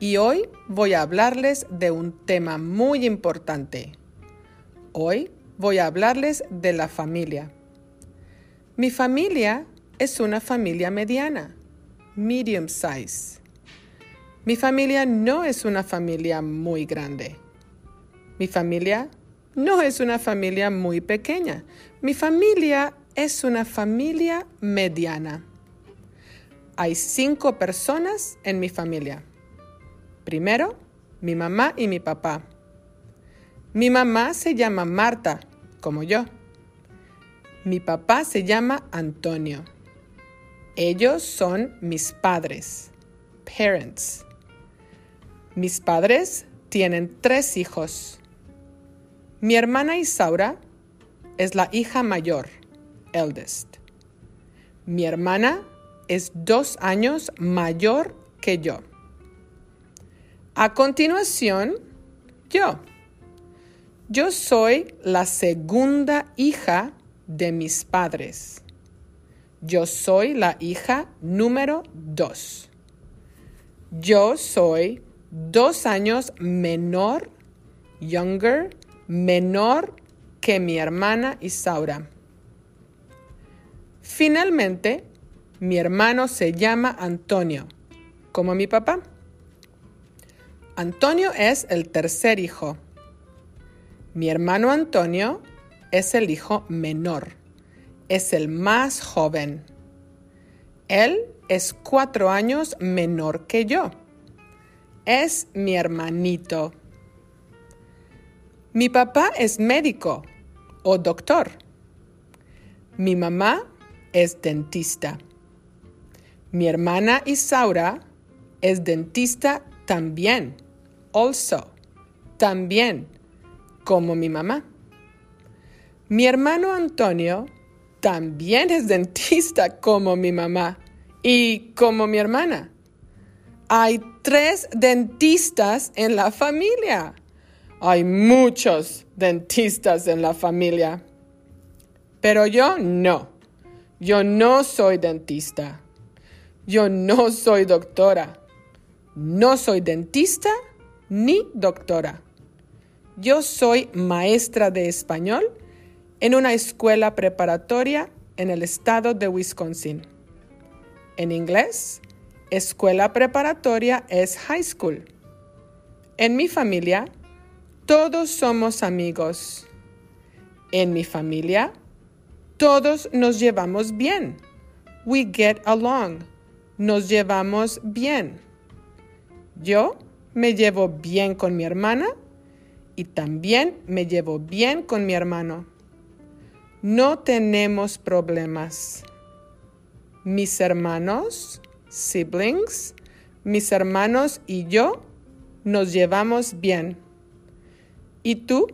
y hoy voy a hablarles de un tema muy importante. Hoy voy a hablarles de la familia. Mi familia es una familia mediana, medium size. Mi familia no es una familia muy grande. Mi familia no es una familia muy pequeña. Mi familia es una familia mediana. Hay cinco personas en mi familia. Primero, mi mamá y mi papá. Mi mamá se llama Marta, como yo. Mi papá se llama Antonio. Ellos son mis padres, parents. Mis padres tienen tres hijos. Mi hermana Isaura es la hija mayor, eldest. Mi hermana es dos años mayor que yo. A continuación, yo. Yo soy la segunda hija de mis padres. Yo soy la hija número dos. Yo soy dos años menor, younger, menor que mi hermana Isaura. Finalmente, mi hermano se llama Antonio, como mi papá. Antonio es el tercer hijo. Mi hermano Antonio es el hijo menor. Es el más joven. Él es cuatro años menor que yo. Es mi hermanito. Mi papá es médico o doctor. Mi mamá es dentista. Mi hermana Isaura es dentista también also, también, como mi mamá. Mi hermano Antonio también es dentista como mi mamá y como mi hermana. Hay tres dentistas en la familia. Hay muchos dentistas en la familia. Pero yo no. Yo no soy dentista. Yo no soy doctora. No soy dentista ni doctora. Yo soy maestra de español en una escuela preparatoria en el estado de Wisconsin. En inglés, escuela preparatoria es high school. En mi familia, todos somos amigos. En mi familia, todos nos llevamos bien. We get along. Nos llevamos bien. Yo me llevo bien con mi hermana y también me llevo bien con mi hermano. No tenemos problemas. Mis hermanos, siblings, mis hermanos y yo nos llevamos bien. ¿Y tú?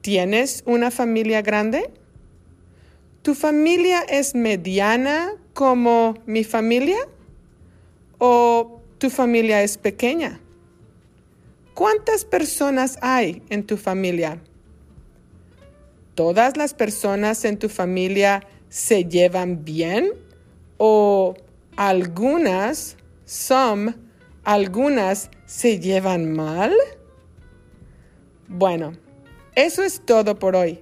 ¿Tienes una familia grande? ¿Tu familia es mediana como mi familia? ¿O tu familia es pequeña? ¿Cuántas personas hay en tu familia? ¿Todas las personas en tu familia se llevan bien? ¿O algunas, some, algunas se llevan mal? Bueno, eso es todo por hoy.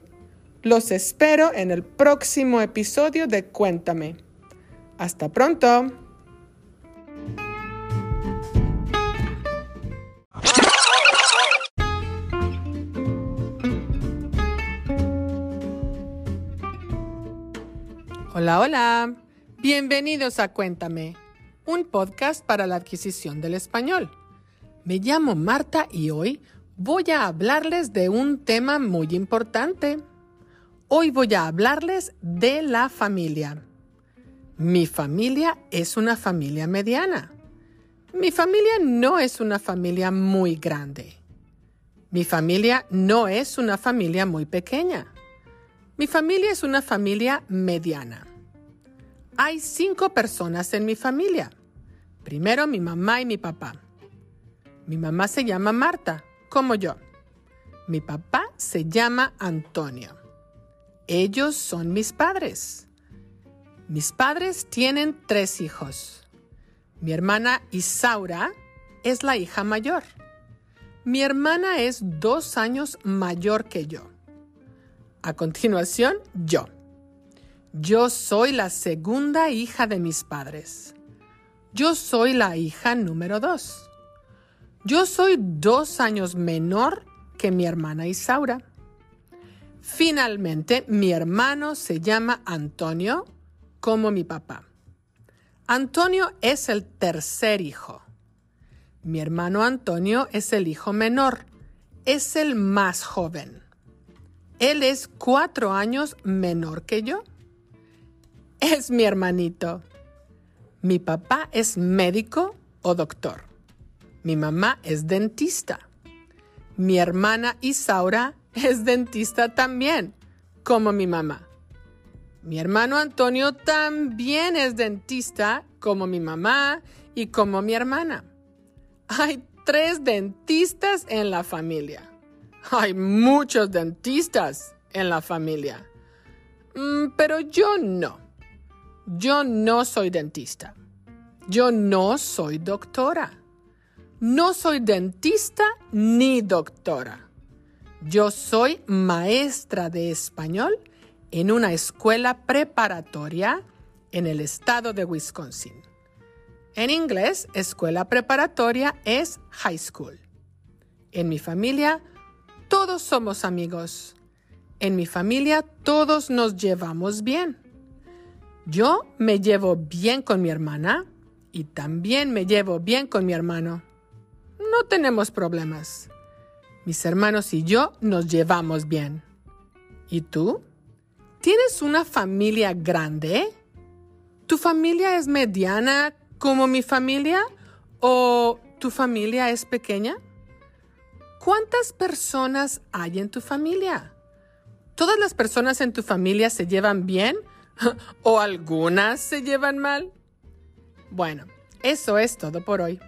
Los espero en el próximo episodio de Cuéntame. Hasta pronto. Hola, hola. Bienvenidos a Cuéntame, un podcast para la adquisición del español. Me llamo Marta y hoy voy a hablarles de un tema muy importante. Hoy voy a hablarles de la familia. Mi familia es una familia mediana. Mi familia no es una familia muy grande. Mi familia no es una familia muy pequeña. Mi familia es una familia mediana. Hay cinco personas en mi familia. Primero mi mamá y mi papá. Mi mamá se llama Marta, como yo. Mi papá se llama Antonio. Ellos son mis padres. Mis padres tienen tres hijos. Mi hermana Isaura es la hija mayor. Mi hermana es dos años mayor que yo. A continuación, yo. Yo soy la segunda hija de mis padres. Yo soy la hija número dos. Yo soy dos años menor que mi hermana Isaura. Finalmente, mi hermano se llama Antonio, como mi papá. Antonio es el tercer hijo. Mi hermano Antonio es el hijo menor, es el más joven. Él es cuatro años menor que yo es mi hermanito. Mi papá es médico o doctor. Mi mamá es dentista. Mi hermana Isaura es dentista también, como mi mamá. Mi hermano Antonio también es dentista, como mi mamá y como mi hermana. Hay tres dentistas en la familia. Hay muchos dentistas en la familia. Mm, pero yo no. Yo no soy dentista. Yo no soy doctora. No soy dentista ni doctora. Yo soy maestra de español en una escuela preparatoria en el estado de Wisconsin. En inglés, escuela preparatoria es high school. En mi familia, todos somos amigos. En mi familia, todos nos llevamos bien. Yo me llevo bien con mi hermana y también me llevo bien con mi hermano. No tenemos problemas. Mis hermanos y yo nos llevamos bien. ¿Y tú? ¿Tienes una familia grande? ¿Tu familia es mediana como mi familia o tu familia es pequeña? ¿Cuántas personas hay en tu familia? ¿Todas las personas en tu familia se llevan bien ¿O algunas se llevan mal? Bueno, eso es todo por hoy.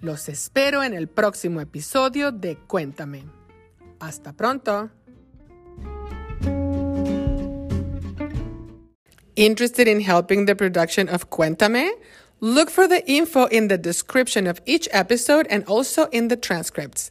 Los espero en el próximo episodio de Cuéntame. Hasta pronto. Interested in helping the production of Cuéntame? Look for the info in the description of each episode and also in the transcripts.